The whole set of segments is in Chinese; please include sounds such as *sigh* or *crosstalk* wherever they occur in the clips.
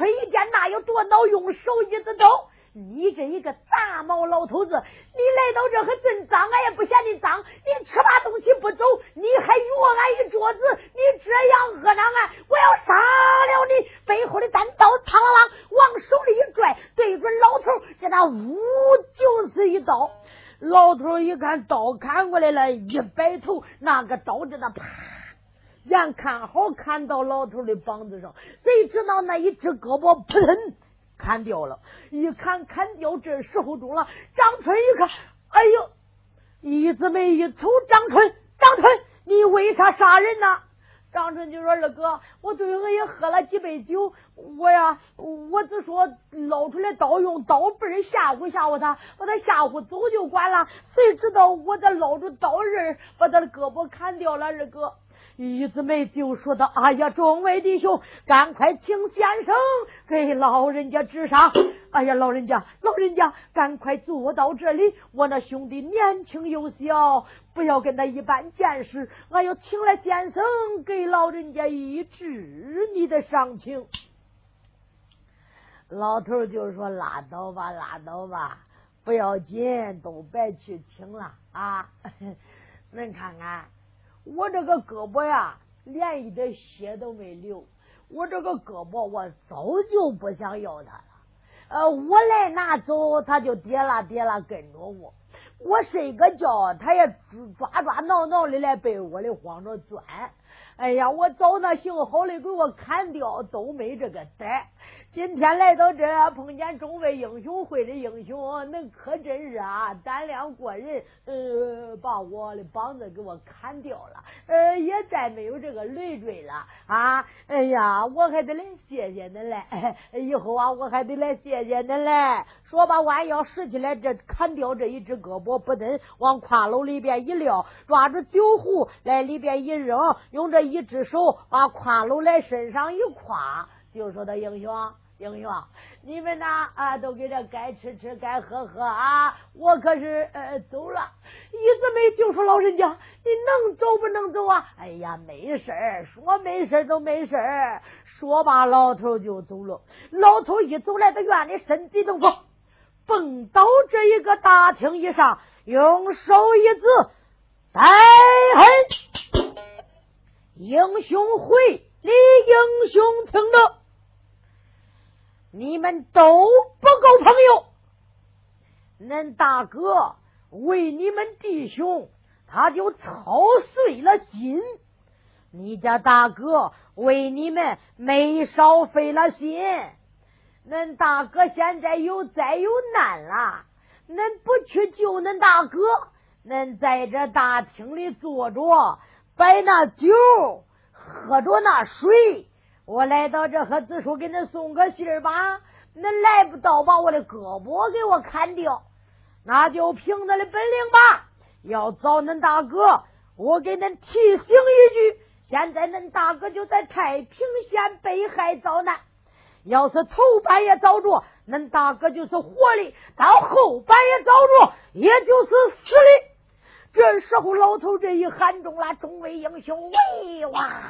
春一见，那有多恼，用手一指头。你这一个杂毛老头子，你来到这还真脏，俺也不嫌你脏。你吃罢东西不走，你还约俺一桌子，你这样恶让俺，我要杀了你！背后的单刀，嘡啷往手里一拽，对准老头，给他呜就是一刀。老头一看刀砍过来了，一摆头，那个刀子那啪，眼看好砍到老头的膀子上，谁知道那一只胳膊扑腾。砍掉了，一砍砍掉，这时候中了。张春一看，哎呦，一字眉一瞅，张春，张春，你为啥杀人呢？张春就说：“二哥，我对我也喝了几杯酒，我呀，我只说捞出来刀，用刀背吓唬吓唬他，把他吓唬走就管了。谁知道我这捞着刀刃，把他的胳膊砍掉了，二哥。”一字眉就说道：“哎呀，众位弟兄，赶快请先生给老人家治伤。哎呀，老人家，老人家，赶快坐到这里。我那兄弟年轻又小，不要跟他一般见识。我要请来先生给老人家医治你的伤情。”老头就说：“拉倒吧，拉倒吧，不要紧，都别去请了啊！*laughs* 恁看看。”我这个胳膊呀，连一点血都没流。我这个胳膊，我早就不想要它了。呃，我来拿走，它就跌啦跌啦跟着我。我睡个觉，它也抓抓挠挠的来被窝里晃着钻。哎呀，我找那行好的给我砍掉，都没这个胆。今天来到这，碰见众位英雄会的英雄，恁可真是啊，胆量过人。呃，把我的膀子给我砍掉了，呃，也再没有这个累赘了啊！哎呀，我还得来谢谢恁嘞，*laughs* 以后啊，我还得来谢谢恁嘞。说把弯腰拾起来，这砍掉这一只胳膊，不等往挎篓里边一撂，抓住酒壶来里边一扔，用这一只手把挎篓来身上一挎。就说的英雄，英雄，你们呐啊，都给这该吃吃，该喝喝啊！我可是呃走了。一直没就说老人家，你能走不能走啊？哎呀，没事儿，说没事儿都没事儿。说罢，老头就走了。老头一走来到院里，身体动作，蹦到这一个大厅以上，用手一指，带嘿英雄会里英雄听着。你们都不够朋友，恁大哥为你们弟兄，他就操碎了心；你家大哥为你们没少费了心。恁大哥现在有灾有难了，恁不去救恁大哥，恁在这大厅里坐着，摆那酒，喝着那水。我来到这，和子叔给恁送个信儿吧。恁来不到，把我的胳膊给我砍掉，那就凭恁的本领吧。要找恁大哥，我给恁提醒一句：现在恁大哥就在太平县被害遭难。要是头半夜遭着，恁大哥就是活的；到后半夜遭着，也就是死的。这时候，老头这一喊中了，众位英雄，喂哇！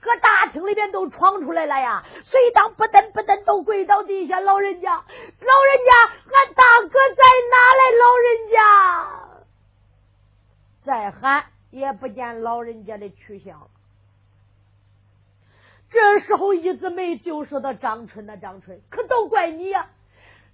搁大厅里边都闯出来了呀！随当不噔不噔都跪到地下，老人家，老人家，俺大哥在哪来？老人家，再喊也不见老人家的去向。这时候一直没就说到张春呐，张春，可都怪你呀！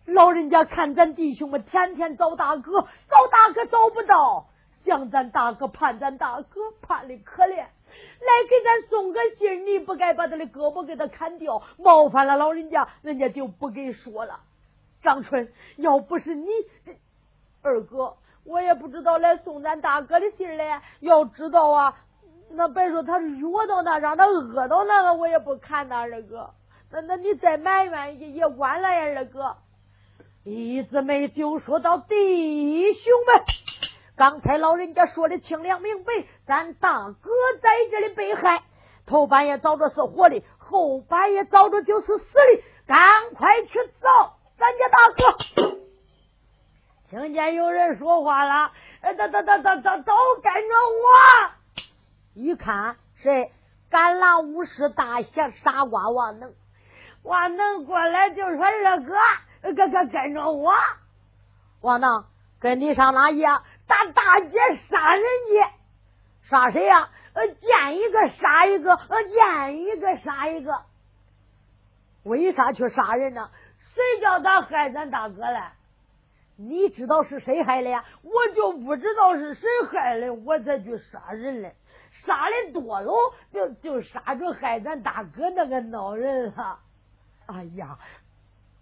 老人家看咱弟兄们天天找大哥，找大哥找不到，想咱大哥盼咱大哥盼的可怜。来给咱送个信，你不该把他的胳膊给他砍掉，冒犯了老人家，人家就不给说了。张春，要不是你二哥，我也不知道来送咱大哥的信来。要知道啊，那别说他弱到那，让他饿到那个，我也不看他二哥。那那你再埋怨也也晚了呀，二哥。一直没就说到弟兄们。刚才老人家说的清凉明白，咱大哥在这里被害，头半夜找着是活的，后半夜找着就是死的，赶快去找咱家大哥。听见有人说话了，哎，都都都都都都跟着我！一看谁？甘蓝武士大侠傻瓜王能。王能过来就说二哥，哥哥跟着我。王能跟你上哪去啊？打大街杀人去，杀谁呀？呃，见一个杀一个，呃，见一个杀一个。为啥去杀人呢？谁叫他害咱大哥嘞？你知道是谁害的呀？我就不知道是谁害的，我才去杀人嘞。杀的多喽，就就杀着害咱大哥那个孬人了。哎呀，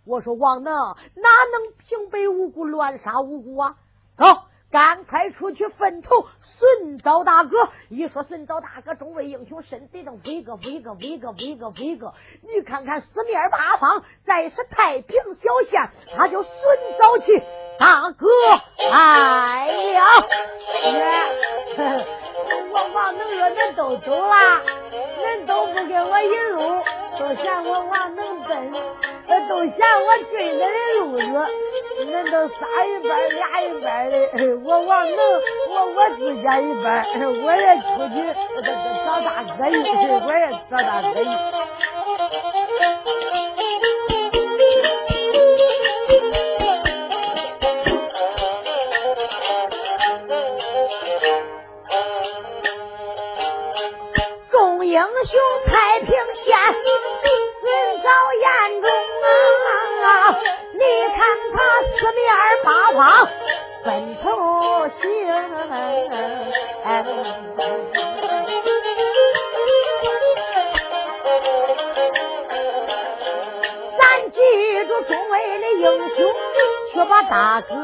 我说王能哪能平白无故乱杀无辜啊？走。赶快出去分头寻找大哥！一说寻找大哥，众位英雄身体上威个威个威个威个威个，你看看四面八方，再是太平小县，他就寻找去大哥哎呀。我王能说：“恁都走了，恁都不跟我一路，都嫌我王能笨，都嫌我追恁的路子。”恁都仨一半俩一半的，我王能，我我自家一半我也出去找大哥去，我也找大哥去。英雄太平县，寻找眼中啊！你看他四面八方分头行，咱记住众位的英雄，去把大哥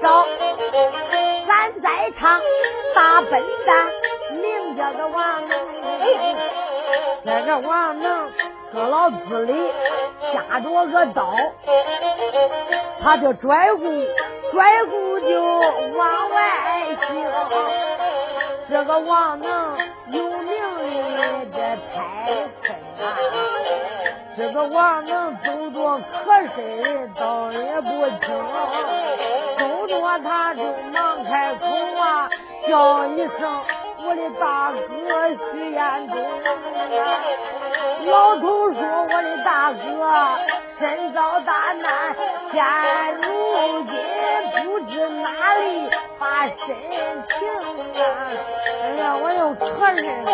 找。咱在唱大笨蛋，名叫个王能，这个王能。搁老子里夹着个刀，他就拽骨拽骨就往外行。这个王能有名的太坑啊，这个王能走着瞌睡倒也不轻，走着他就忙开口啊，叫一声。我的大哥徐彦东，老头说我的大哥身遭大难，现如今不知哪里把身停啊！哎呀，我又可怜了。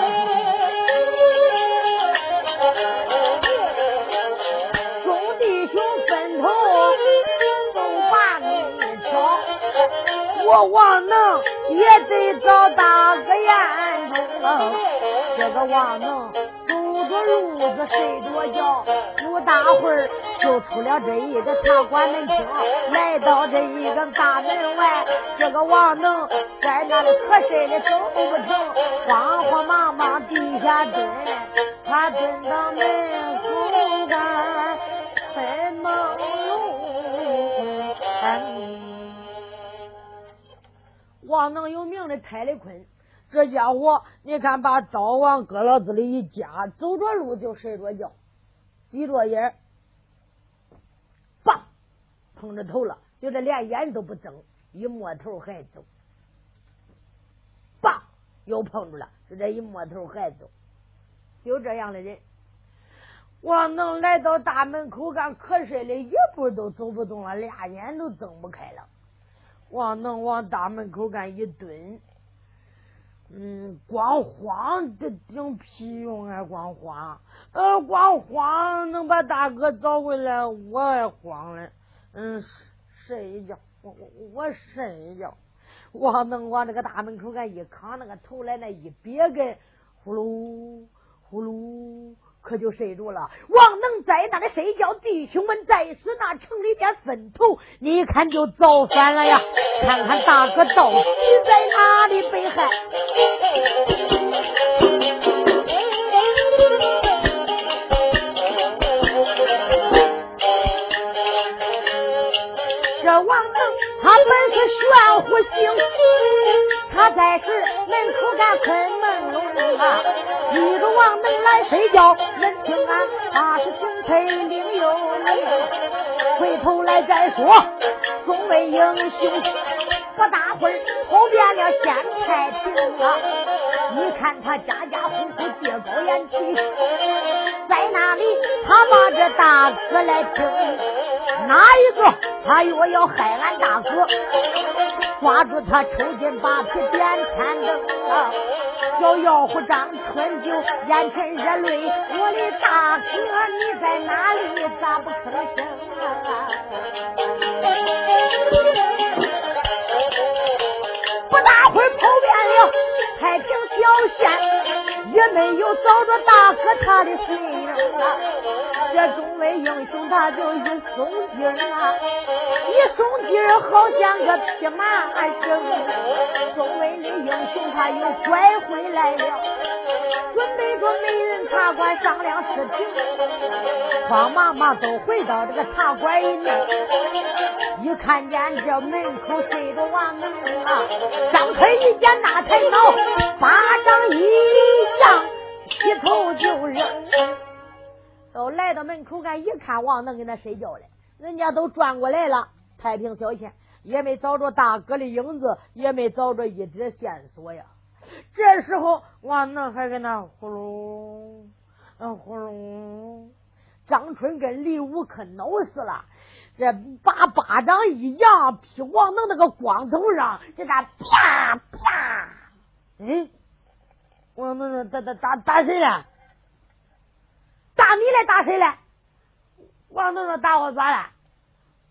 我王能。也得找大哥眼中，这个王能走着路子睡着觉，不大会儿就出了这一个茶馆门厅，来到这一个大门外，这个王能在那里瞌睡的走不成，慌慌忙忙地下蹲，他蹲到门口干，很朦王能有名的太雷坤，这家伙你看把刀往胳老子里一夹，走着路就睡着觉，挤着眼，棒，碰着头了，就这连眼都不睁，一摸头还走，棒，又碰住了，就这一摸头还走，就这样的人，王能来到大门口干瞌睡的一步都走不动了，俩眼都睁不开了。往能往大门口干一蹲，嗯，光慌这顶屁用啊！光慌，呃，光慌能把大哥找回来，我也慌了。嗯，睡一觉，我我我睡一觉。王能往这个大门口干一扛，那个头来那一别根，呼噜呼噜。可就睡着了，王能在那里睡觉，弟兄们在是那城里边分头，你看就造反了呀！看看大哥到底在哪里被害？这王能他本是玄乎性，他在是门口干困梦龙啊。记住王能来睡觉，能听俺他是情配另有你。回头来再说，众位英雄，不大会儿跑遍了县太平啊！你看他家家户户借高烟气，在那里他把这大哥来听，哪一个他又要害俺大哥，抓住他抽筋扒皮点天灯啊！小妖狐张春就眼前热泪，我的大哥你在哪里？咋不吭声啊？不大会跑遍了太平小县，也没有找着大哥他的身影啊！这众位英雄他就一松劲啊，一松劲好像个匹马生。众位的英雄他又拐回来了，茶馆商量事情，慌忙忙都回到这个茶馆内，一看见这门口睡着王能啊，张开一见那才恼，巴掌一扬，劈头就扔。都来到门口，俺一看，王能跟那睡觉嘞。人家都转过来了，太平小县也没找着大哥的影子，也没找着一点线索呀。这时候，王能还跟那呼噜，嗯呼噜。张春跟李武可恼死了，这把巴掌一扬，劈王能那个光头上，给他啪啪。嗯，王能说打打打打谁了？打你来打谁来？王能说打我咋了？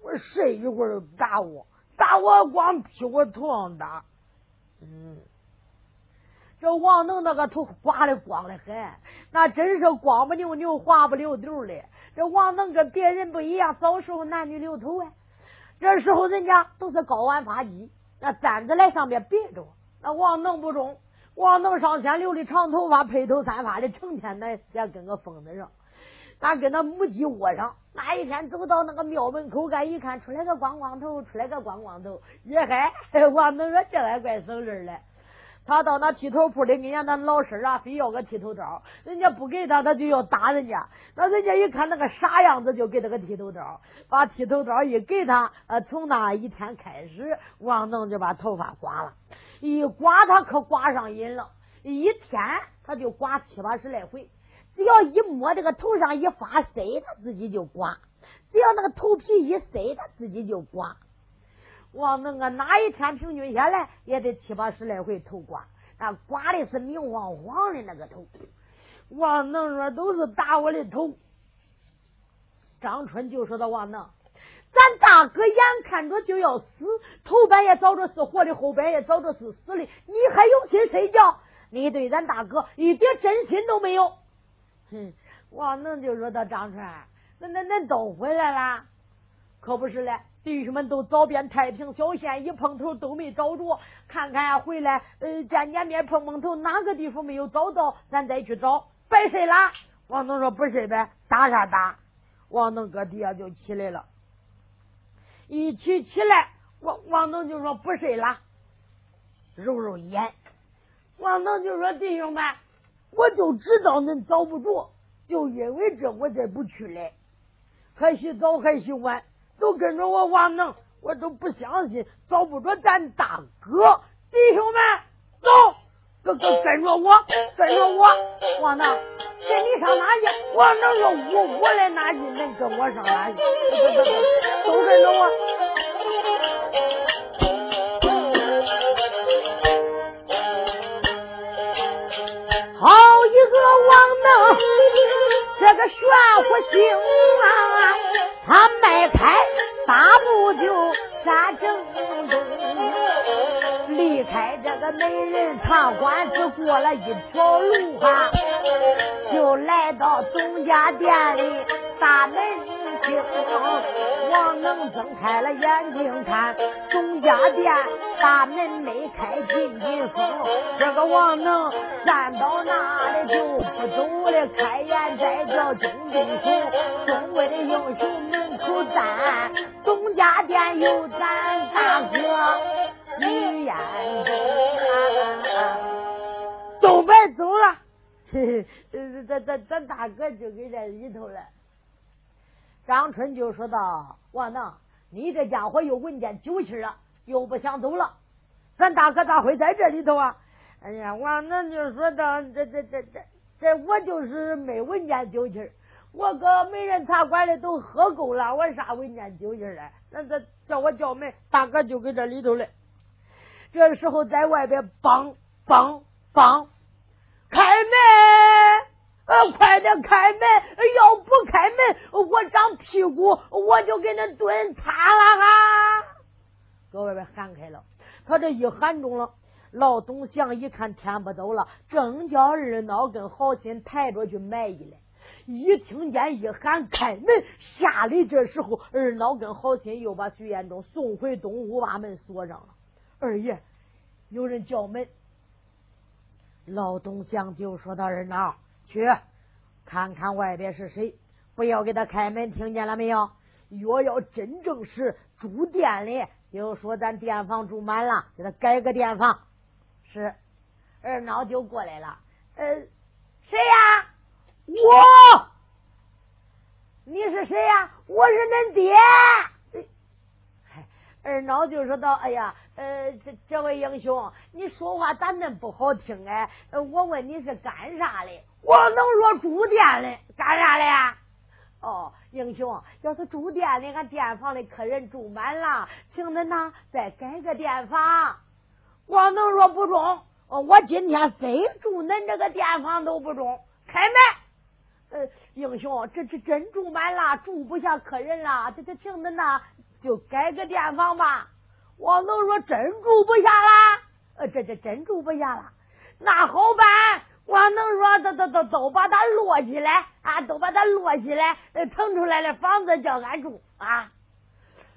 我睡一会儿打我，打我光劈我头上打。嗯，这王能那个头刮的光的很，那真是光不溜溜，滑不溜丢的。这王能跟别人不一样，早时候男女留头啊。这时候人家都是高挽发髻，那簪子来上面别着。那王能不中，王能上前留的长头发，披头散发的，成天的也跟个疯子上。他跟那母鸡窝上，那一天走到那个庙门口，干一看出来个光光头，出来个光光头，也还，王能说这还怪省事嘞。他到那剃头铺里，跟人家那老师啊，非要个剃头刀，人家不给他，他就要打人家。那人家一看那个傻样子，就给他个剃头刀，把剃头刀一给他，呃，从那一天开始，王能就把头发刮了，一刮他可刮上瘾了，一天他就刮七八十来回。只要一摸这个头上一发塞，他自己就刮；只要那个头皮一塞，他自己就刮。王能啊，哪一天平均下来也得七八十来回头刮，那刮的是明晃晃的那个头。王能说都是打我的头。张春就说：“到王能，咱大哥眼看着就要死，头半夜找着是活的，后半夜找着是死的，你还有心睡觉？你对咱大哥一点真心都没有。”哼，王能就说：“到张春，那那那都回来了，可不是嘞。弟兄们都找遍太平小县，一碰头都没找着。看看回来，呃，见见面碰碰头，哪个地方没有找到，咱再去找。白睡啦。”王能说：“不睡呗，打啥打？”王能搁底下就起来了，一起起来，王王能就说：“不睡了。”揉揉眼，王能就说：“弟兄们。”我就知道恁找不着，就因为这我才不去嘞。还洗澡还洗碗，都跟着我王能，我都不相信找不着咱大哥。弟兄们，走，跟跟跟着我，跟着我，王能，跟你上哪去？王能说：“我我来哪去？恁跟我上哪去？都跟着我。好一个王能这个玄乎性啊，他迈开大步就杀正东，离开这个美人茶馆，只过了一条路哈，就来到东家店里大门厅。王能睁开了眼睛看，东家店大门没开，进进风。这个王能站到那里就不走了，开眼再叫中弟兄，中位的英雄门口站，东家店有咱大哥李彦宗，都别走了，嘿嘿，咱咱咱大哥就给在里头了。张春就说道：“王能，你这家伙又闻见酒气了，又不想走了。咱大哥咋会在这里头啊？”哎呀，王能就说道：“这这这这这，我就是没闻见酒气我搁美人茶馆里都喝够了，我啥闻见酒气了？那这叫我叫门，大哥就搁这里头嘞。这时候在外边梆梆梆，开门！呃，快点开门！要不开门，我长屁股，我就给那蹲塌了哈！搁外边喊开了，他这一喊中了，老董祥一看天不走了，正叫二孬跟好心抬着去埋衣来。一听见一喊开门，吓得这时候二孬跟好心又把徐延忠送回东屋，把门锁上了。二爷，有人叫门。老董祥就说到二孬。去看看外边是谁，不要给他开门，听见了没有？若要真正是住店里，就说咱店房住满了，给他改个店房。是二孬就过来了。呃，谁呀？我。你是谁呀？我是恁爹。二孬就说道：“哎呀。”呃，这这位英雄，你说话咋恁不好听哎？我问你是干啥的？我能说住店的干啥的呀？哦，英雄，要是住店的，俺店房的客人住满了，请恁呐再改个店房。我能说不中？我今天非住恁这个店房都不中。开门！呃，英雄，这这真住满了，住不下客人了，这这请恁呐就改个店房吧。我能说真住不下了，呃，这这真住不下了，那好办，我能说都都都都把它摞起来啊，都把它摞起来，腾出来的房子叫俺住啊。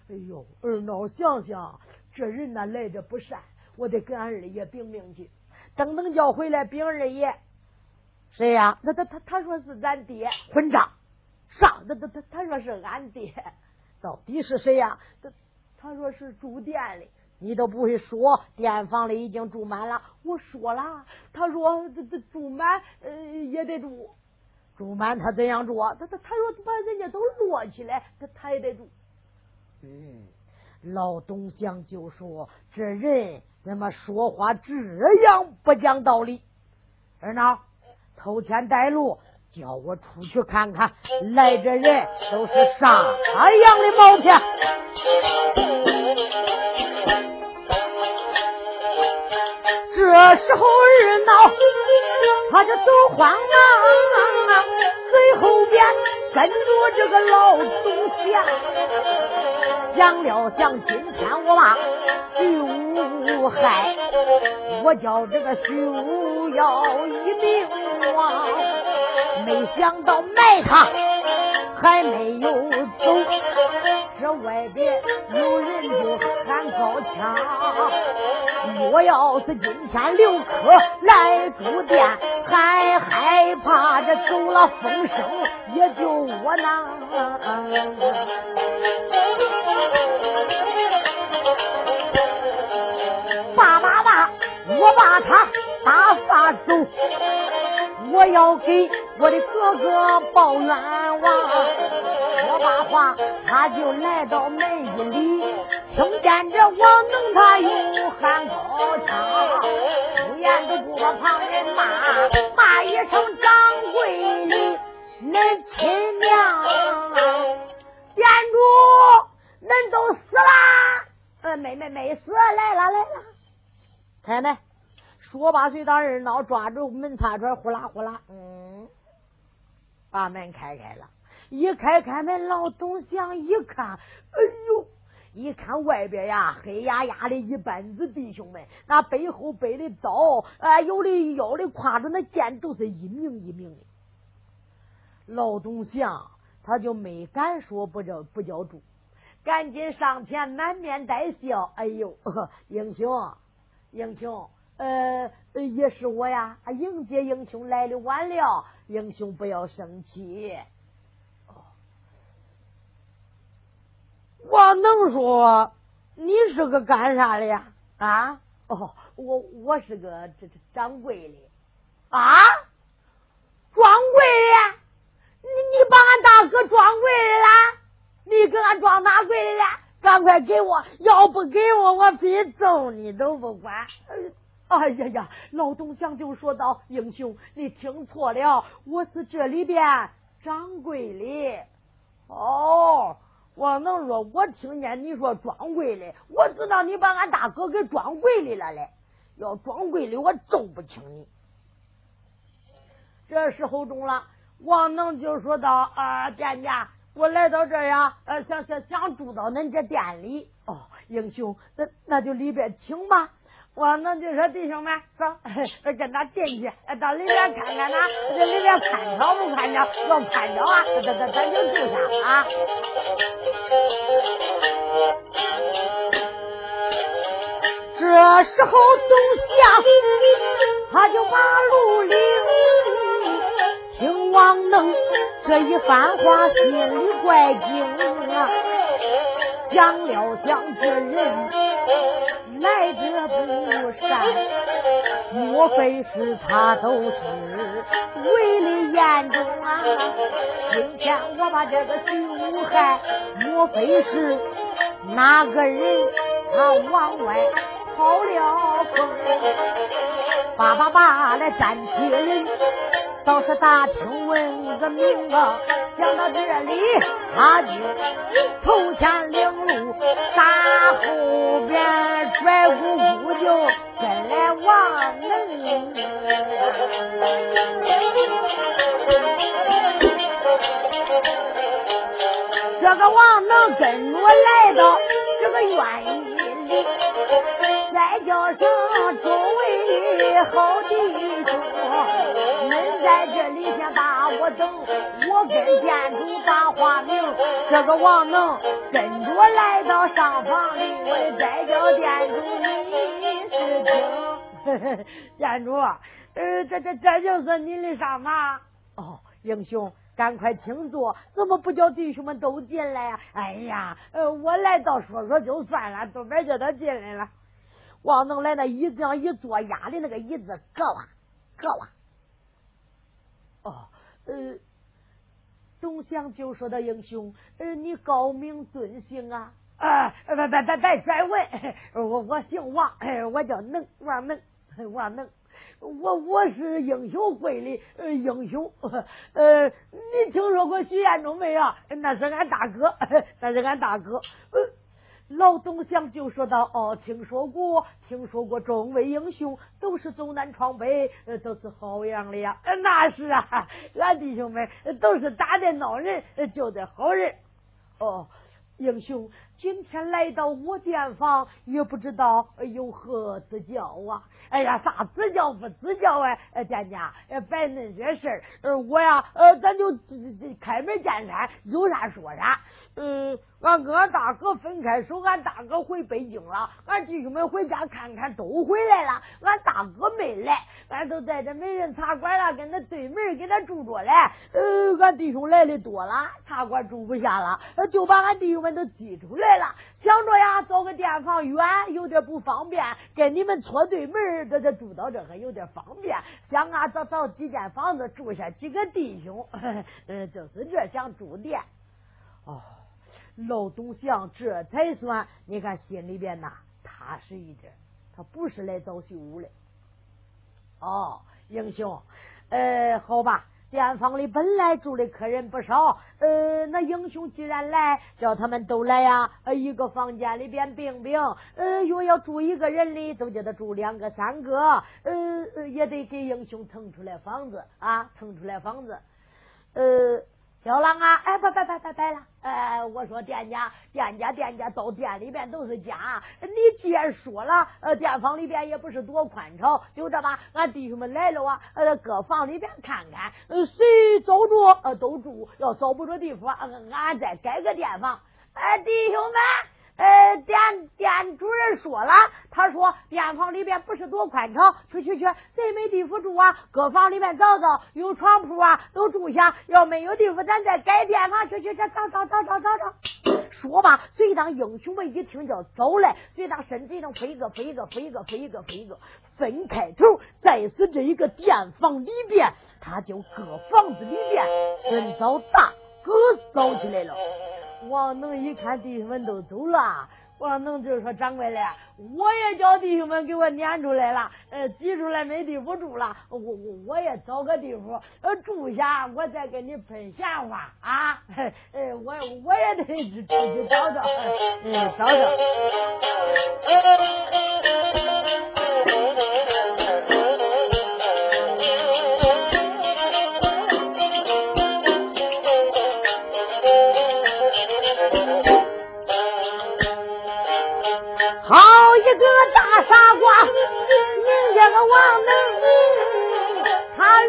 哎呦，二孬想想，这人呢来的不善，我得跟俺二爷禀明去。等等叫回来禀二爷，谁呀？他他他他说是咱爹，混账！上，他他他他说是俺爹，到底是谁呀？他。他说是住店的，你都不会说，店房里已经住满了。我说了，他说这这住满呃也得住，住满他怎样住？他他他说把人家都摞起来，他他也得住。嗯，老东乡就说这人怎么说话这样不讲道理？二孬，偷钱带路，叫我出去看看，来这人都是啥样的毛片？时候二闹，他就走慌忙，随后边跟着这个老董祥。想了想，今天我把徐武害，我叫这个徐武要一命亡，没想到埋他。还没有走，这外边有人就喊高腔。我要是今天留客来住店，还害怕这走了风声也就窝囊。爸爸爸，我把他打发走。我要给我的哥哥报冤枉，说罢话，他就来到门一里，听见这王能他又喊高腔，不言都不把旁人骂，骂一声掌柜的，恁亲娘，店主，恁都死啦？呃，没没没死，来了来了，开门。说罢，随当二闹抓住门插串，呼啦呼啦，嗯，把门开开了。一开开门，老董祥一看，哎呦，一看外边呀，黑压压的一班子弟兄们，那背后背的刀，啊，有的腰里挎着那剑，都是一名一名的。老董祥他就没敢说不叫不叫住，赶紧上前满面带笑，哎呦，*laughs* 英雄，英雄。呃，也是我呀！迎接英雄来的晚了，英雄不要生气。我能说你是个干啥的呀？啊？哦，我我是个这这掌柜的啊，装柜的。你你把俺大哥装柜的了？你给俺装哪柜的了？赶快给我，要不给我，我非揍你都不管。哎呀呀！老东乡就说道：“英雄，你听错了，我是这里边掌柜的。哦，王能说，我听见你说装柜的，我知道你把俺大哥给装柜里了嘞。要装柜里，我揍不清你。这时候中了，王能就说道：“啊，店家，我来到这呀，呃，想想想住到恁这店里。哦，英雄，那那就里边请吧。”我能就说弟兄们，走，跟他进去，到里面看看呐，这里面看着不看着？要看着啊，咱咱咱就住下啊。这时候东乡他就把路领，听王能这一番话，心里怪惊啊。想了想，这人来者不善，莫非是他都是为了眼中啊？今天我把这个徐无害，莫非是哪个人他往外跑了风？叭叭叭来站起人。倒是打听问个名啊！讲到这里，他就头前领路，打后边拽鼓鼓就跟来王能。这个王能跟着来到这个院里，再叫声诸位好弟兄。恁在这里先把我等，我跟店主把话明。这个王能跟着来到上房里，我再叫店主你是听。*laughs* 店主，呃，这这这就是你的上房。哦，英雄，赶快请坐。怎么不叫弟兄们都进来呀？哎呀，呃，我来到说说就算了，都别叫他进来了。王能来那椅子上一坐，压的那个椅子咯哇咯哇。哦，呃，东乡就说的英雄，呃，你高明尊姓啊？啊，别别别别再问，我我姓王，我叫能王能王能，我我是英雄会的呃英雄，呃，你听说过徐彦中没有？那是俺大哥，*laughs* 那是俺大哥。呃老东乡就说道：“哦，听说过，听说过，众位英雄都是走南闯北，都是好样的呀！那是啊，俺弟兄们都是打的孬人，救的好人。哦，英雄。”今天来到我店房，也不知道有何指教啊！哎呀，啥指教不指教哎？店家，别那些事儿，我呀，呃，咱就开门见山，有啥说啥。嗯，俺跟俺大哥分开手，俺大哥回北京了，俺弟兄们回家看看都回来了，俺大哥没来，俺都在这美人茶馆了，跟那对门给他住着嘞。呃，俺弟兄来的多了，茶馆住不下了，就把俺弟兄们都挤出来。了，想着呀，找个店房远，有点不方便，跟你们错对门，这这住到这还有点方便。想啊，找找几间房子住下几个弟兄，嗯，*laughs* 就是这想住店。哦，老东乡这才算，你看心里边呐踏实一点。他不是来找秀武的。哦，英雄，呃，好吧。店房里本来住的客人不少，呃，那英雄既然来，叫他们都来呀。呃，一个房间里边病病，呃，若要住一个人的，都叫他住两个、三个，呃，也得给英雄腾出来房子啊，腾出来房子，呃。小郎啊，哎，拜拜拜拜拜了，哎，我说店家，店家，店家，到店里边都是家。你既然说了，呃，店房里边也不是多宽敞，就这吧，俺弟兄们来了啊，呃，搁房里边看看，呃，谁找着，呃，都住；要找不着地方，俺再改个店房。哎，弟兄们。呃，店店主人说了，他说店房里边不是多宽敞，去去去，谁没地方住啊？搁房里面找找，有床铺啊，都住下。要没有地方，咱再改店房，去去去，找找找找找找。说吧，随当英雄们一听叫走来，随当身子一动，飞一个飞一个飞一个飞一个飞一个，分开头，再是这一个店房里边，他就搁房子里边寻找大哥找起来了。王能一看弟兄们都走了，王能就说：“掌柜的，我也叫弟兄们给我撵出来了，呃，挤出来没地方住了，我我我也找个地方呃住下，我再给你喷闲话。啊，呃，我我也得出去找找，嗯，找找。”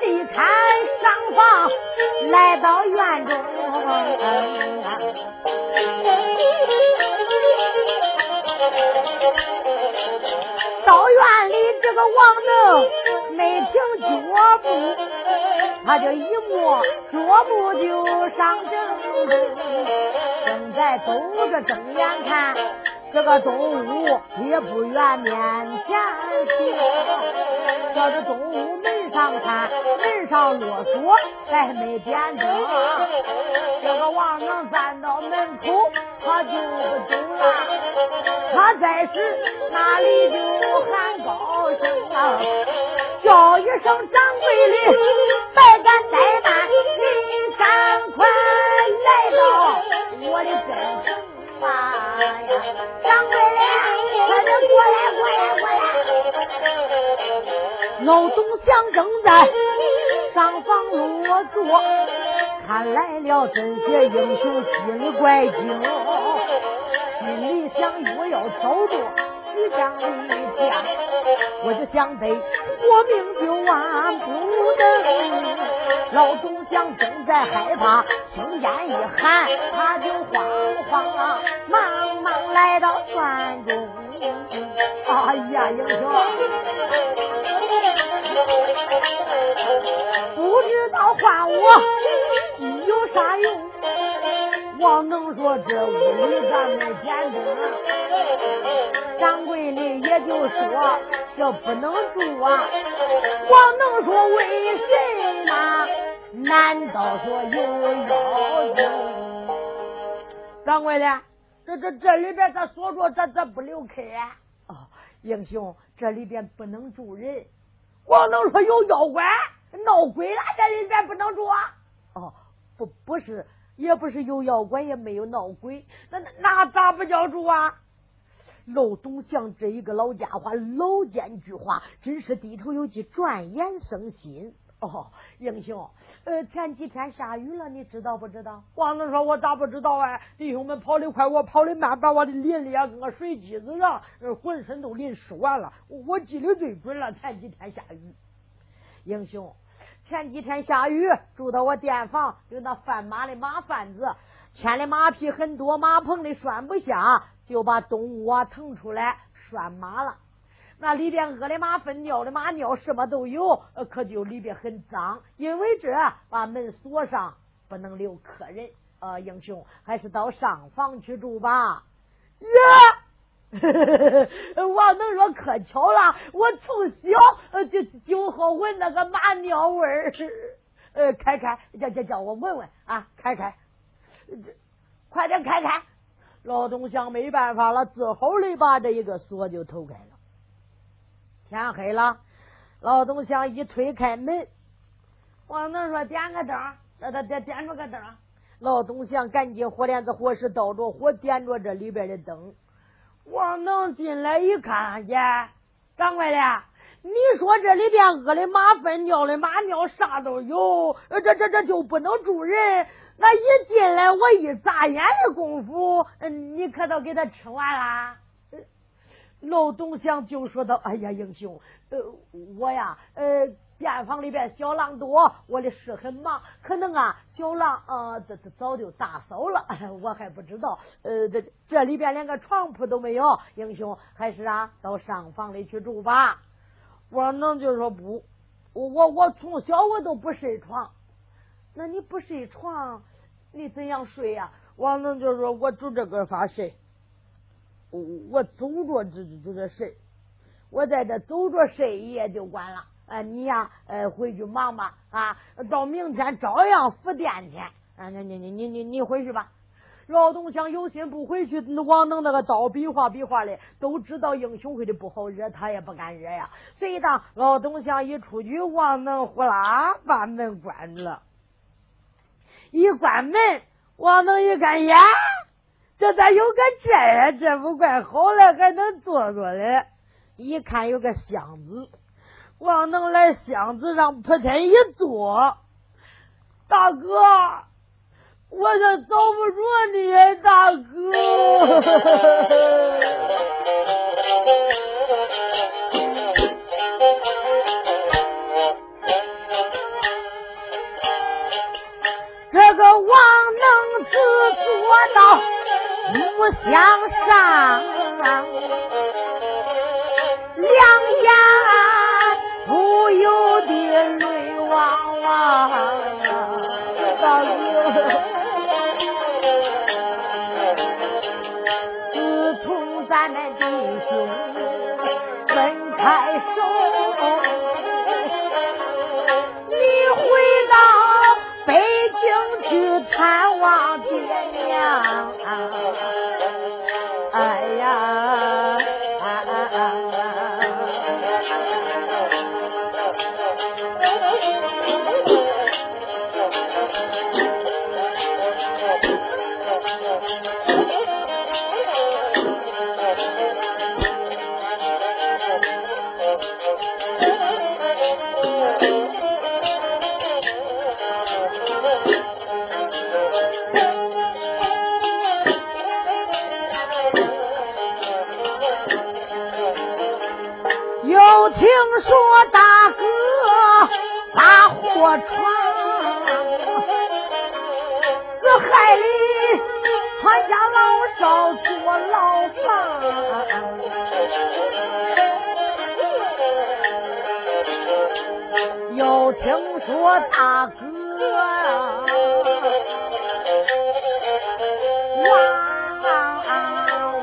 他离开上房，来到院中。到院里，这个王能没停脚步，他就一摸桌布就上阵，正在走着睁眼看。这个中午也不远面前去，这这中午门上看，门上落锁，还没点灯。这个王能站到门口，他就不走了。他在时那里就喊高声，叫一声掌柜的，百敢怠慢，您赶快来到我的跟前。呀，掌柜的，快点过来，过来，过来！老总想正在上房落座，看来了这些英雄心里怪惊，心里想我要操作徐将离家，我就想得活命就万不能。老总想正在害怕，听见一喊，他就慌慌忙忙来到院中。哎呀，英雄，不知道换我有啥用？王能说这屋里咱没点灯，掌柜的也就说这不能住啊。王能说为什么？难道说有妖精？掌柜的，这这这里边咋锁着，这这不留开。哦，英雄，这里边不能住人。王能说有妖怪闹鬼了，这里边不能住啊。哦，不不是。也不是有妖怪，也没有闹鬼，那那咋不叫住啊？老董祥这一个老家伙，老奸巨猾，真是低头有计，转眼生心。哦，英雄，呃，前几天下雨了，你知道不知道？王能说：“我咋不知道啊？弟兄们跑得快，我跑得慢，把我的淋的啊，跟个水机子上，浑身都淋湿完了。我记得最准了，前几天下雨，英雄。”前几天下雨，住到我店房，有那贩马的马贩子，牵的马匹很多，马棚里拴不下，就把动物啊腾出来拴马了。那里边屙的马粪、尿的马尿，什么都有，可就里边很脏。因为这，把门锁上，不能留客人。呃，英雄，还是到上房去住吧。呀！*laughs* 王能说可巧了，我从小就就好闻那个马尿味儿。呃，开开，叫叫叫我闻闻啊！开开，这快点开开！老东乡没办法了，只好的把这一个锁就偷开了。天黑了，老东乡一推开门，王能说点个灯，让他点点着个灯。老东乡赶紧火镰子火石倒着火，点着这里边的灯。王能进来一看，呀，掌柜的，你说这里边屙的马粪、尿的马尿，啥都有，这这这就不能住人？那一进来，我一眨眼的功夫，嗯，你可都给他吃完了。老董祥就说道：“哎呀，英雄，呃，我呀，呃。”店房里边小狼多，我的事很忙，可能啊，小狼啊，这这早就打扫了，*laughs* 我还不知道。呃，这这里边连个床铺都没有，英雄还是啊，到上房里去住吧。王能就说不，我我从小我都不睡床，那你不睡床，你怎样睡呀？王能就说我就这个法睡，我我走着就就这睡，我在这走着睡一夜就完了。呃，你呀，呃，回去忙吧，啊，到明天照样赴店去。啊，你你你你你你回去吧。老东乡有心不回去，王能那个刀比划比划的，都知道英雄会的不好惹，他也不敢惹呀。所以当老东乡一出去，王能呼啦把门关住了，一关门，王能一看呀，这咋有个这呀？这不怪好了，还能坐坐嘞。一看有个箱子，王能来箱子上扑腾一坐，大哥。我这遭不住你，大哥。*laughs*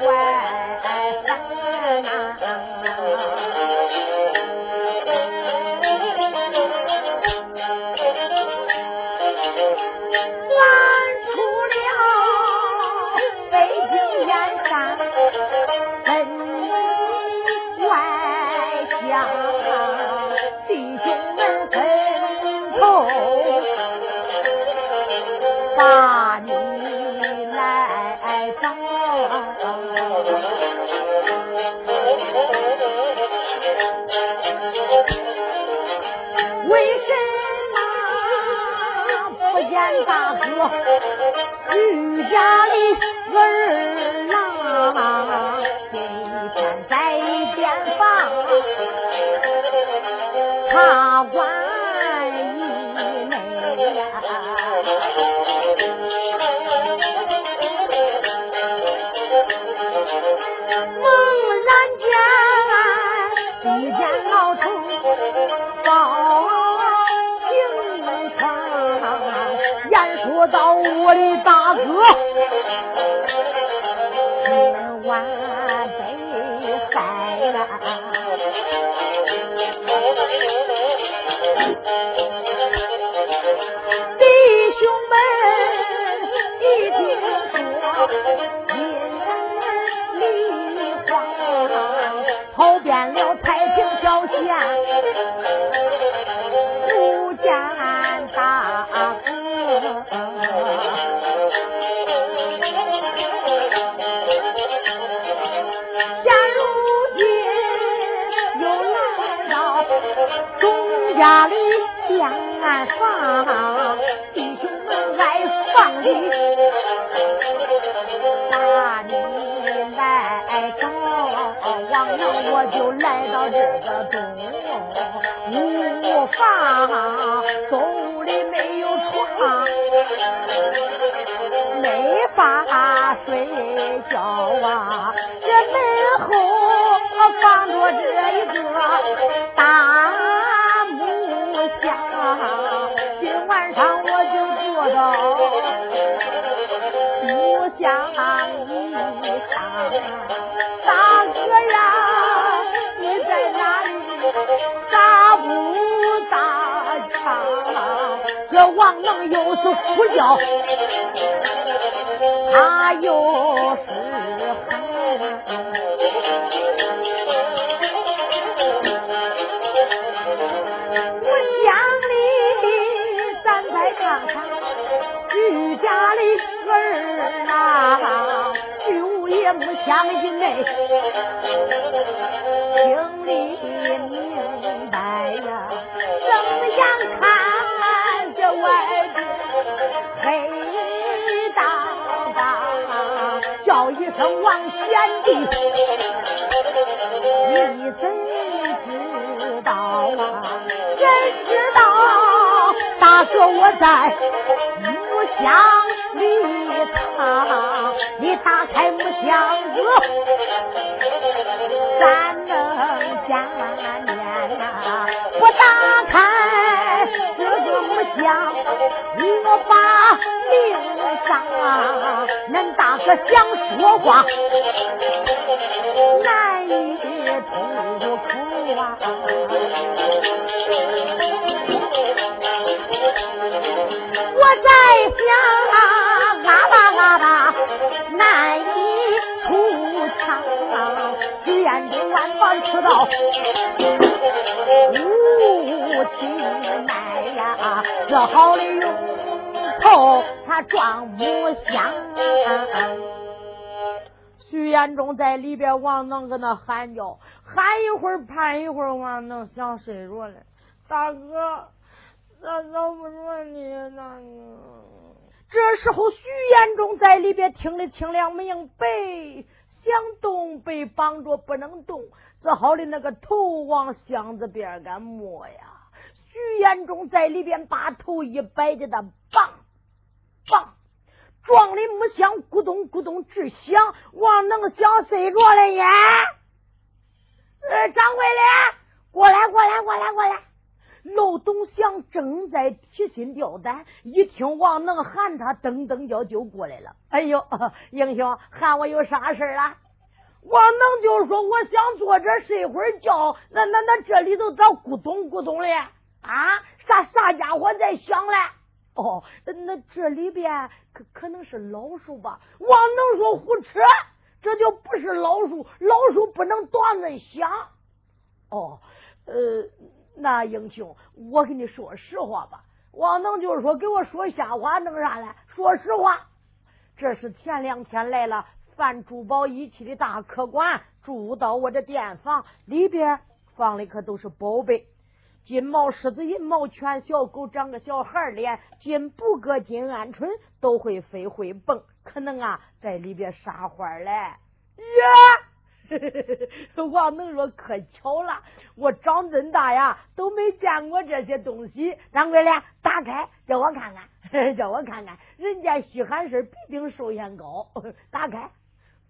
外们都去向这个王能只坐到木箱上，两眼不由得泪汪汪，大哥。开手，你回到北京去探望爹娘。哎呀！东家里将俺放，弟兄们来放礼，那你来找王娘，我就来到这个东屋房，宫里没有床，没法睡觉啊，这门后。放着这一个大木箱，今晚上我就坐到木箱里躺。大哥呀，你在哪里？咋不打枪？这王能又是胡叫，他又是狠。家的儿呐，就也不相信嘞，心里明白呀，睁眼看这外边黑大大，叫一声王贤弟，你怎知？道啊，谁知道大哥我在木箱里藏，你打开木箱子，咱能见面呐。我打开这个木箱，我把命丧。恁大哥想说话，难以吐口啊。我在想，啊啦啊啦，难以出场。只愿你万般吃到无情奈呀，这好的用头他装木箱。徐延忠在里边，王能搁那喊叫，喊一会儿，盼一会儿，王能想睡着了。大哥，咋找不着你呢？这时候，徐延忠在里边听得清亮明白，想动被绑着不能动，只好的那个头往箱子边干摸呀。徐延忠在里边把头一摆，给他绑绑。撞的木箱咕咚咕咚直响，王能想睡着了呀？呃，掌柜的，过来过来过来过来！老董祥正在提心吊胆，一听王能喊他，噔噔叫就过来了。哎呦，*laughs* 英雄喊我有啥事啊？王能就说我想坐这睡会儿觉，那那那这里头咋咕咚咕咚的啊？啥啥家伙在响嘞？哦，那这里边可可能是老鼠吧？王能说胡扯，这就不是老鼠，老鼠不能断恁响。哦，呃，那英雄，我跟你说实话吧。王能就是说给我说瞎话，弄啥嘞？说实话，这是前两天来了贩珠宝仪器的大客官，住到我这店房里边，放的可都是宝贝。金毛狮子、银毛犬、小狗长个小孩脸，金不搁、金鹌鹑都会飞会蹦，可能啊在里边撒欢嘞。呀，王能说可巧了，我长这么大呀都没见过这些东西。掌柜的，打开叫我看看，*laughs* 叫我看看，人家稀罕事必定寿限高。*laughs* 打开，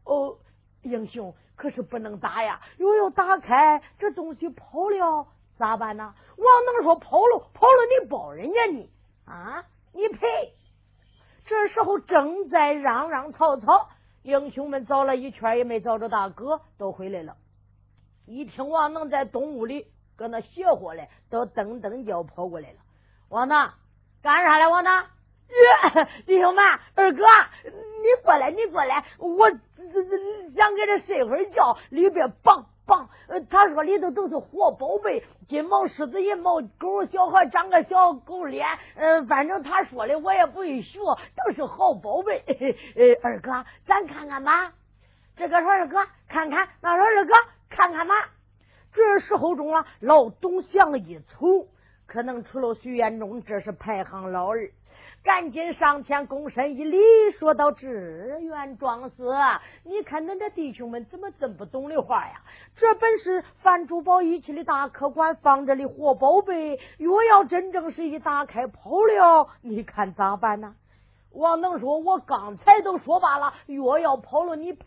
哦，英雄可是不能打呀，若要打开，这东西跑了。咋办呢？王能说跑了跑了，你保人家你啊？你赔！这时候正在嚷嚷吵吵，英雄们找了一圈也没找着大哥，都回来了。一听王能在东屋里搁那邪火嘞，都噔噔叫跑过来了。王能干啥嘞？王能，*laughs* 弟兄们，二哥，你过来，你过来，我想搁这睡会儿觉，里边棒。棒，呃，他说里头都是活宝贝，金毛狮子、银毛狗，小孩长个小狗脸，嗯，反正他说的我也不会学，都是好宝贝。二哥，咱看看吧。这个说二哥看看，那说二哥看看吧。这时候中了，老董祥一瞅，可能除了徐延忠，这是排行老二。赶紧上前躬身一礼，说道：“志愿壮士，你看恁这弟兄们怎么这么不懂的话呀？这本是范珠宝仪器的大客官放着的活宝贝，若要真正是一打开跑了，你看咋办呢？”王能说：“我刚才都说罢了，若要跑了，你赔。”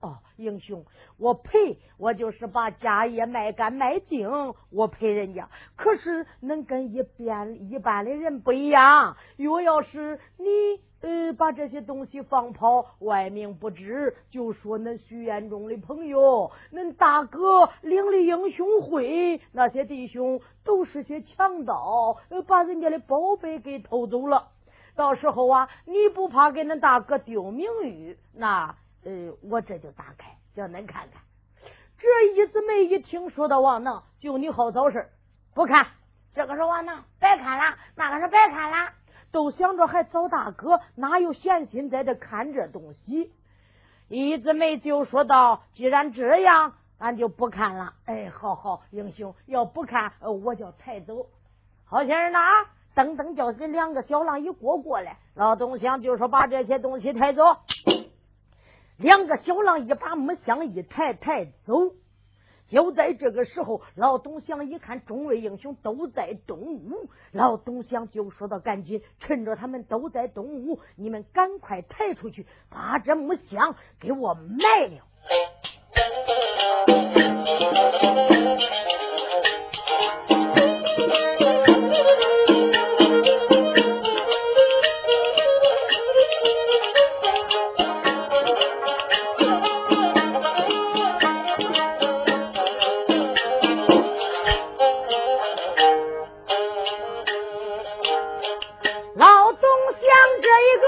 哦，英雄，我赔，我就是把家业卖干卖净，我赔人家。可是能跟一般一般的人不一样。若要是你呃把这些东西放跑，外名不知，就说恁徐彦中的朋友，恁大哥领的英雄会，那些弟兄都是些强盗，把人家的宝贝给偷走了。到时候啊，你不怕给恁大哥丢名誉？那我这就打开，叫恁看看。这一姊妹一听说到王能，就你好找事不看。这个是王能，白看了；那个是白看了，都想着还找大哥，哪有闲心在这看这东西？一姊妹就说道：“既然这样，俺就不看了。”哎，好好，英雄要不看，我叫抬走。好些人呐，噔噔叫这两个小郎一过过来，老东乡就说把这些东西抬走。两个小狼一把木箱一抬，抬走。就在这个时候，老东乡一看众位英雄都在东屋，老东乡就说道：“赶紧趁着他们都在东屋，你们赶快抬出去，把这木箱给我埋了。”这一个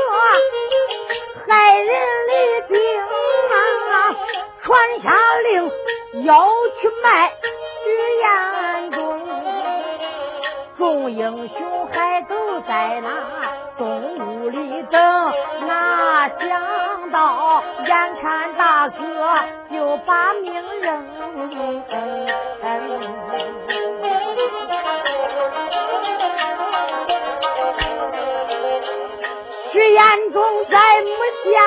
害人的兵啊，传下令要去卖徐彦宗，众英雄还都在那东屋里等，哪想到眼看大哥就把命扔。眼中在木下，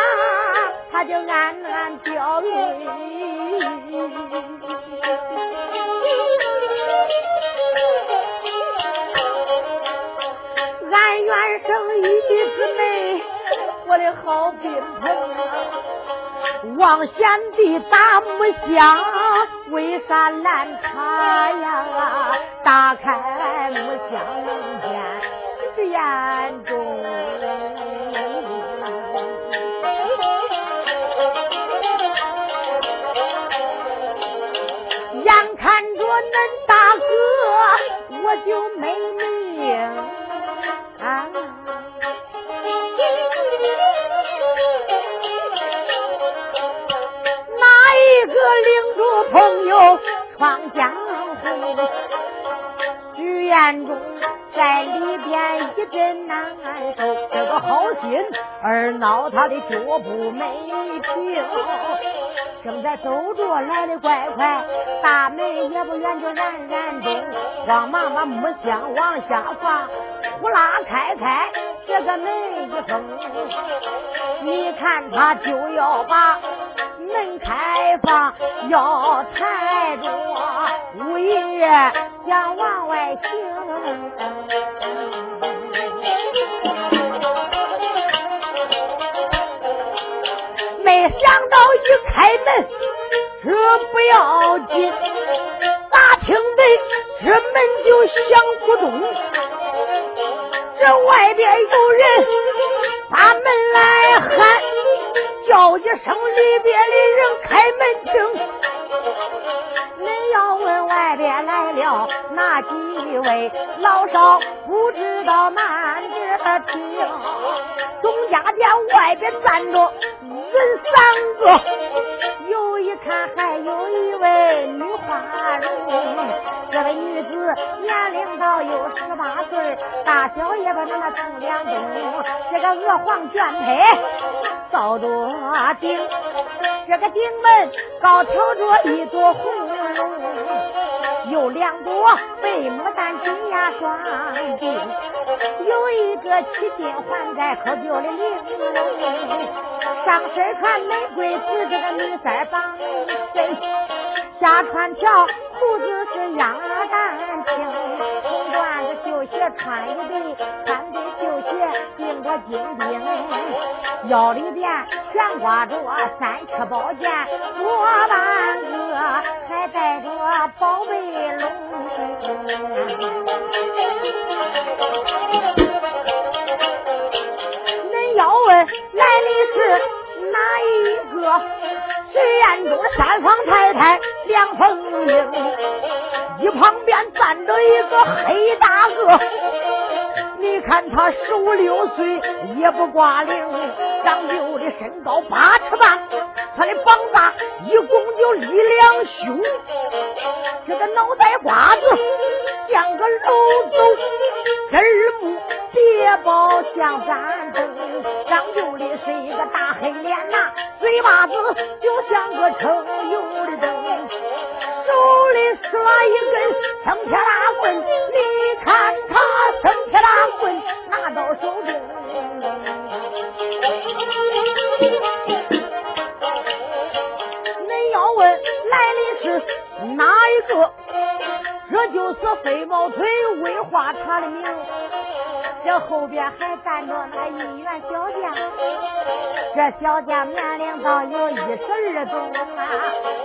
他就暗暗掉泪。俺原生一姊妹，我的好宾朋，王贤弟打木箱，为啥烂他呀？打开木箱，见眼中。我恁大哥，我就没命啊！哪一个领着朋友闯江湖？徐彦中。在里边一阵难受，这个好心儿挠他的脚步没停，正在走着来的怪快，大门也不远就冉冉动，慌忙把木箱往下放，呼啦开开这个门一封，你看他就要把门开放，要抬着五爷想往外行。想到一开门，这不要紧，大厅内这门就响不动。这外边有人把门来喊，叫一声里边的人开门听。你要问外边来了哪几位老少，不知道慢点听。钟家店外边站着。人三个，又一看还有一位女花容，这位女子年龄到有十八岁，大小也不那么成两冬，这个鹅黄绢配罩着顶，这个顶门高挑着一朵红绒，有两朵白牡丹金牙双鬓，有一个七金环在可丢的玲珑。上身穿玫瑰紫，这个女三绑身；下穿条裤子是鸭蛋青，红缎子绣鞋穿一对，三对绣鞋钉着金钉，腰里边悬挂着三尺宝剑，左半个还带着宝贝龙。恁要问来的是黑 *laughs* 大个。你看他十五六岁也不挂零，长就的身高八尺半，他的膀大一共就一两胸，这个脑袋瓜子像个漏斗，根目别包像盏灯，长就的是一个大黑脸呐，嘴巴子就像个盛油的灯，手里耍一根生铁大棍，你看他生铁大棍拿到手中，恁要问来的是哪一个？这就是飞毛腿威化他的名。这后边还站着那一员小将，这小将年龄倒有一十二中啊。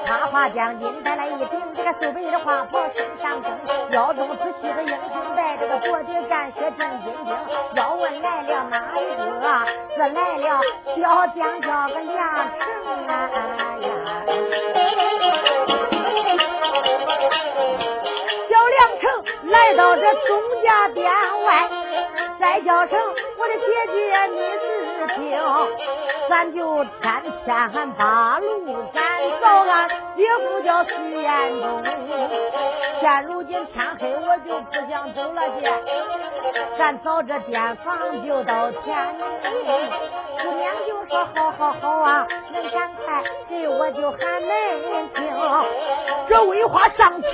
他花将军带来一顶这个素白的花袍，身上蹬，腰中仔细的英雄带，这个脚底干靴正金钉。要问来了哪一个？这来了小将叫个梁成啊呀！小梁成来到这钟家店外。再叫声我的姐姐，你是听，咱就天天八路赶早俺姐夫叫徐延东。现如今天黑，我就不想走了姐，咱找这店房就到天明。姑娘就说好好好啊，恁赶快给我就喊门听。这魏花上前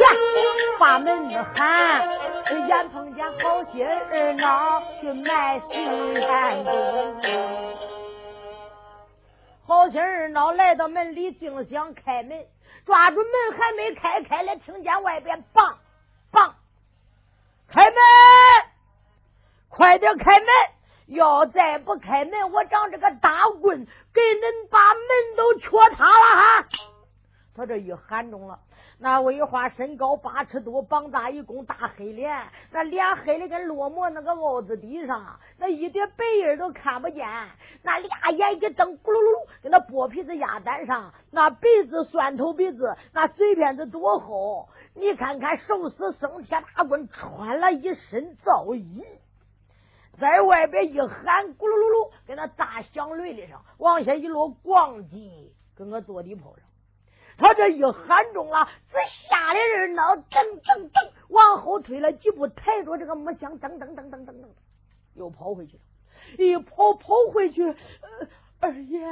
把门喊。眼碰见好心儿闹去卖徐延忠，好心儿闹来到门里，正想开门，抓住门还没开开了，听见外边梆梆，开门，快点开门！要再不开门，我长这个大棍给恁把门都戳塌了哈！他这一喊中了。那魏花身高八尺多，膀大一弓，大黑脸，那脸黑的跟落寞那个凹子地上，那一点白影都看不见。那俩眼一瞪，咕噜噜噜，跟那剥皮子鸭蛋上。那鼻子蒜头鼻子，那嘴片子多厚。你看看，手撕生铁大棍，穿了一身皂衣，在外边一喊，咕噜噜噜，跟那大响雷里上往下一落，咣叽，跟个坐地炮上。他这一喊中了，这吓的人呢，噔噔噔往后退了几步，抬着这个木箱，噔噔噔噔噔噔，又跑回去了。一跑跑回去，呃，二爷，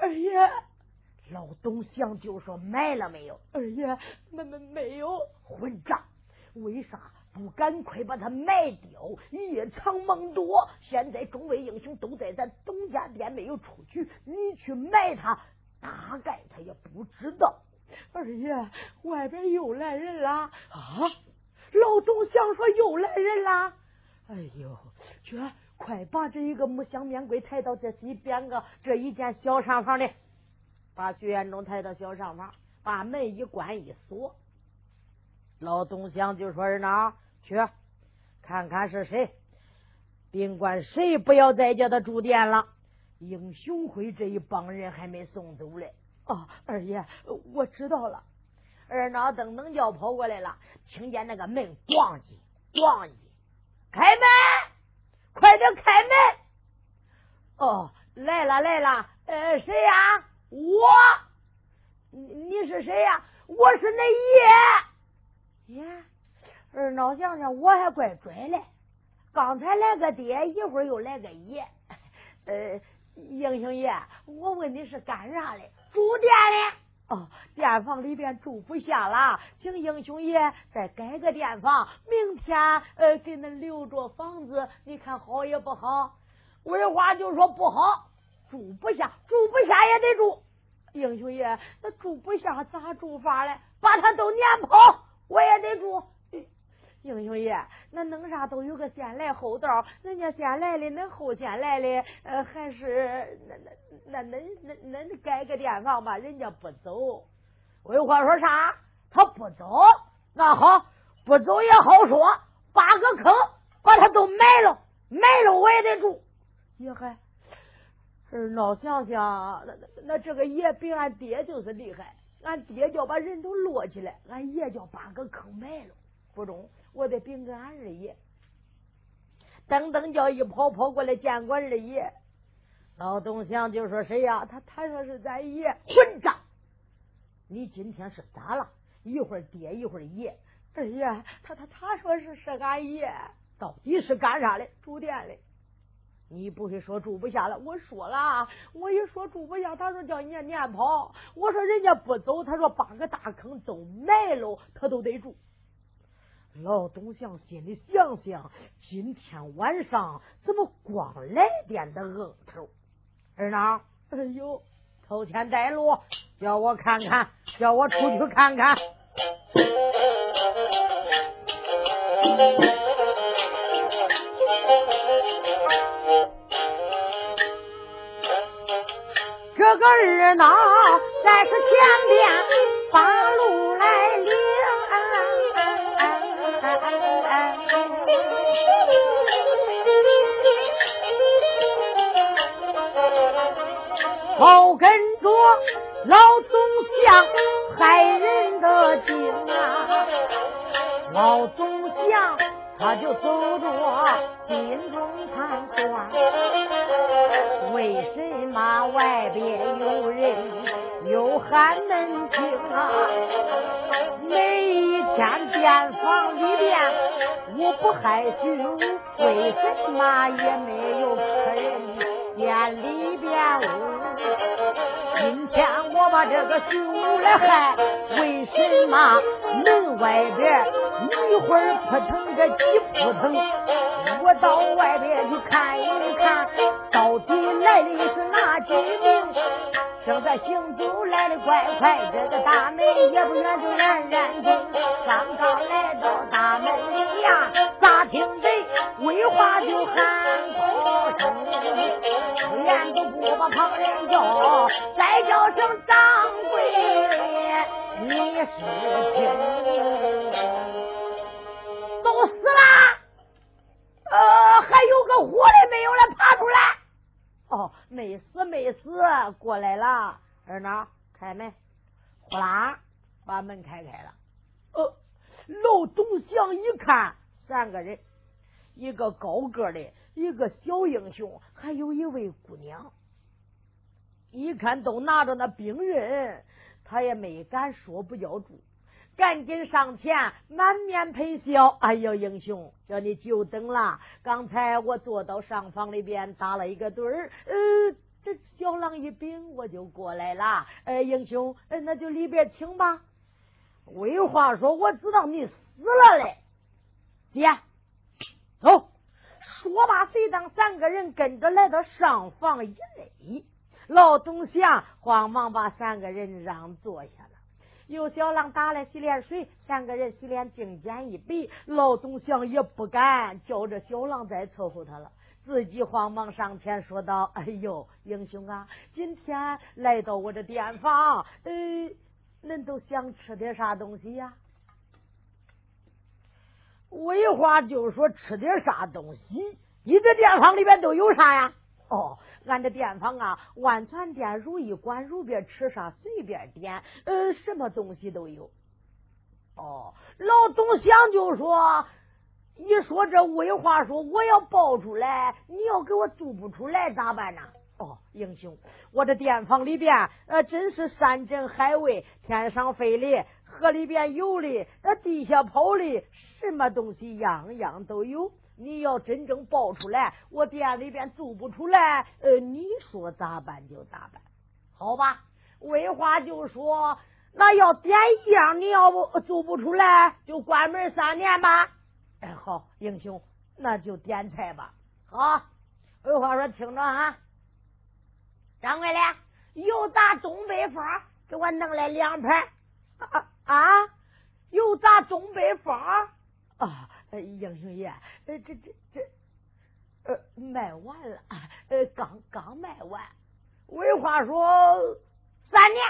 二爷，老东乡就说买了没有？二爷，没没没有，混账！为啥不赶快把他卖掉？夜长梦多，现在众位英雄都在咱东家店，没有出去，你去买他。大概他也不知道，二爷，外边又来人了啊！老总想说又来人了，哎呦，去，快把这一个木箱面柜抬到这西边个这一间小上房里，把徐延忠抬到小上房，把门一关一锁。老东乡就说：“二孬，去看看是谁，宾馆谁不要再叫他住店了。”英雄会这一帮人还没送走嘞！哦，二爷，我知道了。二脑噔噔叫跑过来了，听见那个门咣叽咣叽，开门，快点开门！哦，来了来了，呃，谁呀？我，你是谁呀？我是那爷。爷，二脑想想，我还怪拽嘞。刚才来个爹，一会儿又来个爷，呃。英雄爷，我问你是干啥嘞？住店嘞。哦，店房里边住不下了，请英雄爷再改个店房，明天呃给恁留着房子，你看好也不好？魏花就说不好，住不下，住不下也得住。英雄爷，那住不下咋住法嘞？把他都撵跑，我也得住。英雄爷，那弄啥都有个先来后到，人家先来的，恁后先来的，呃，还是那那那恁恁恁改个店房吧，人家不走。魏话说啥？他不走？那好，不走也好说，挖个坑把他都埋了，埋了我也得住。也还，二闹想想，那那那这个爷比俺爹就是厉害，俺爹叫把人都摞起来，俺爷叫把个坑埋了，不中。我得禀个俺二爷，噔噔叫一跑跑过来见过二爷。老东乡就说：“谁呀？”他他说是咱爷。混账！你今天是咋了？一会儿爹，一会儿爷。二爷，他他他说是是俺爷，到底是干啥的？住店的。你不会说住不下了？我说了，我一说住不下，他说叫人家撵跑。我说人家不走，他说八个大坑都埋了，他都得住。老东乡心里想想，今天晚上怎么光来电的硬头？二孬，哎呦，头天带路，叫我看看，叫我出去看看。这个二孬在是前边把路来领，后跟着老总相害人的精啊，老总相他就走着心中盘算，为什么外边有人又喊门听啊？每一天店房里边我不害羞，为什么也没有客人？店里边屋，今天我把这个酒来害，为什么门外边一会儿扑腾这几扑腾？我到外边去看一看，到底来的是哪几名？正在行走来的怪快，这个大门也不远就冉冉进。刚刚来到大门里呀，咋听得魏话就喊高声，连都不把旁人叫，再叫声掌柜，你是听？都死了，呃，还有个活的没有了，爬出来。哦，没死没死，过来了。二孬，开门，呼啦，把门开开了。呃，老东乡一看，三个人，一个高个的，一个小英雄，还有一位姑娘。一看都拿着那兵刃，他也没敢说不叫住。赶紧上前，满面陪笑。哎呦，英雄，叫你久等了。刚才我坐到上房里边打了一个盹儿，呃，这小郎一禀，我就过来了。呃，英雄，呃，那就里边请吧。为话说，我知道你死了嘞。姐，走。说罢，随当三个人跟着来到上房以内。老东乡慌忙把三个人让坐下了。有小郎打来洗脸水，三个人洗脸净肩一比，老东乡也不敢叫这小郎再伺候他了，自己慌忙上前说道：“哎呦，英雄啊，今天来到我这店房，呃，恁都想吃点啥东西呀？”为话就说吃点啥东西，你这店房里边都有啥呀？哦。俺这店房啊，万全店如意馆，如便吃啥随便点，呃，什么东西都有。哦，老总想就说，一说这魏话说我要报出来，你要给我做不出来咋办呢？哦，英雄，我这店房里边，呃，真是山珍海味，天上飞的，河里边游的，那，地下跑的，什么东西样样都有。你要真正报出来，我店里边做不出来，呃，你说咋办就咋办，好吧？魏话就说，那要点一样，你要不做不出来，就关门三年吧。哎，好，英雄，那就点菜吧。好，魏话说，听着啊，掌柜的，又打东北风，给我弄来两盘。啊啊，油炸东北风啊。英雄爷，这这这，呃，卖完了，呃，刚刚卖完。为话说，三年，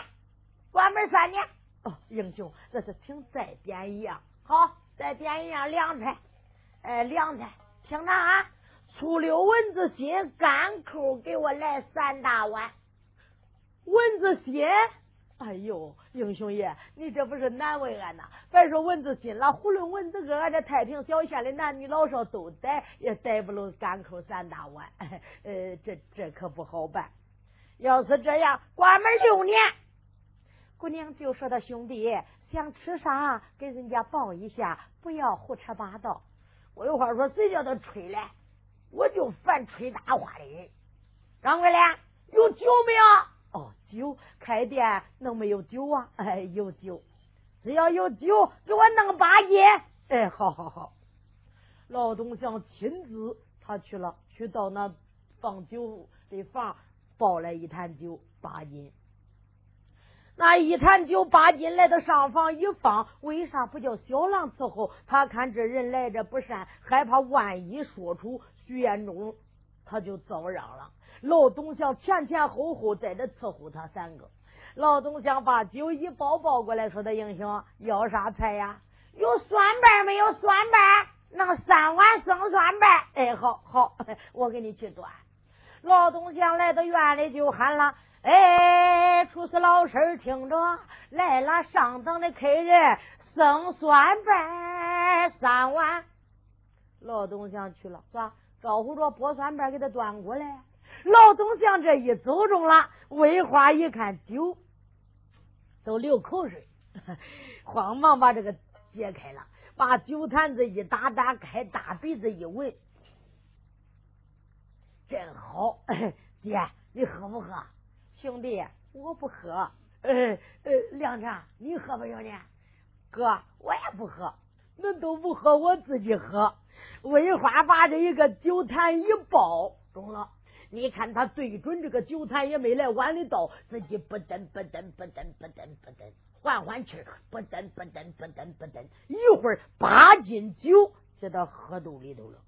关门三年。哦，英雄，那是请再点一样，好，再点一样凉菜，哎，凉菜，听着啊，醋溜蚊子心干扣，给我来三大碗。蚊子心，哎呦，英雄爷，你这不是难为俺呐！别说蚊子心了，囫囵文字哥，俺这太平小县的男女老少都逮，也逮不拢赶口三大碗。*laughs* 呃，这这可不好办。要是这样，关门六年。姑娘就说：“他兄弟想吃啥，给人家报一下，不要胡扯八道。”我有话说，谁叫他吹嘞？我就烦吹大话的人。张桂莲，有酒没有？酒，开店能没有酒啊？哎，有酒，只要有酒，给我弄八斤。哎，好好好。老东乡亲自他去了，去到那放酒的房，抱来一坛酒八斤。那一坛酒八斤来到上房一放，为啥不叫小郎伺候？他看这人来者不善，害怕万一说出徐彦忠，他就遭殃了。老东乡前前后后在这伺候他三个。老东乡把酒一包抱过来，说：“的英雄要啥菜呀？有蒜瓣没有蒜瓣？那三碗生蒜瓣。哎，好好，*laughs* 我给你去端。”老东乡来到院里就喊了。哎，厨师老师听着，来了上等的客人，生酸瓣三碗。老东乡去了，是吧？招呼着剥酸瓣给他端过来。老东乡这一走中了，魏花一看酒都流口水，慌忙把这个解开了，把酒坛子一打打开，大鼻子一闻，真好。姐，你喝不喝？兄弟，我不喝。呃呃，亮茶，你喝不兄弟？哥，我也不喝。恁都不喝，我自己喝。魏花把这一个酒坛一抱中了，你看他对准这个酒坛也没来碗里倒，自己不噔不噔不噔不噔不噔，换换气，不噔不噔不噔不噔，一会儿八斤酒就到喝肚里头了。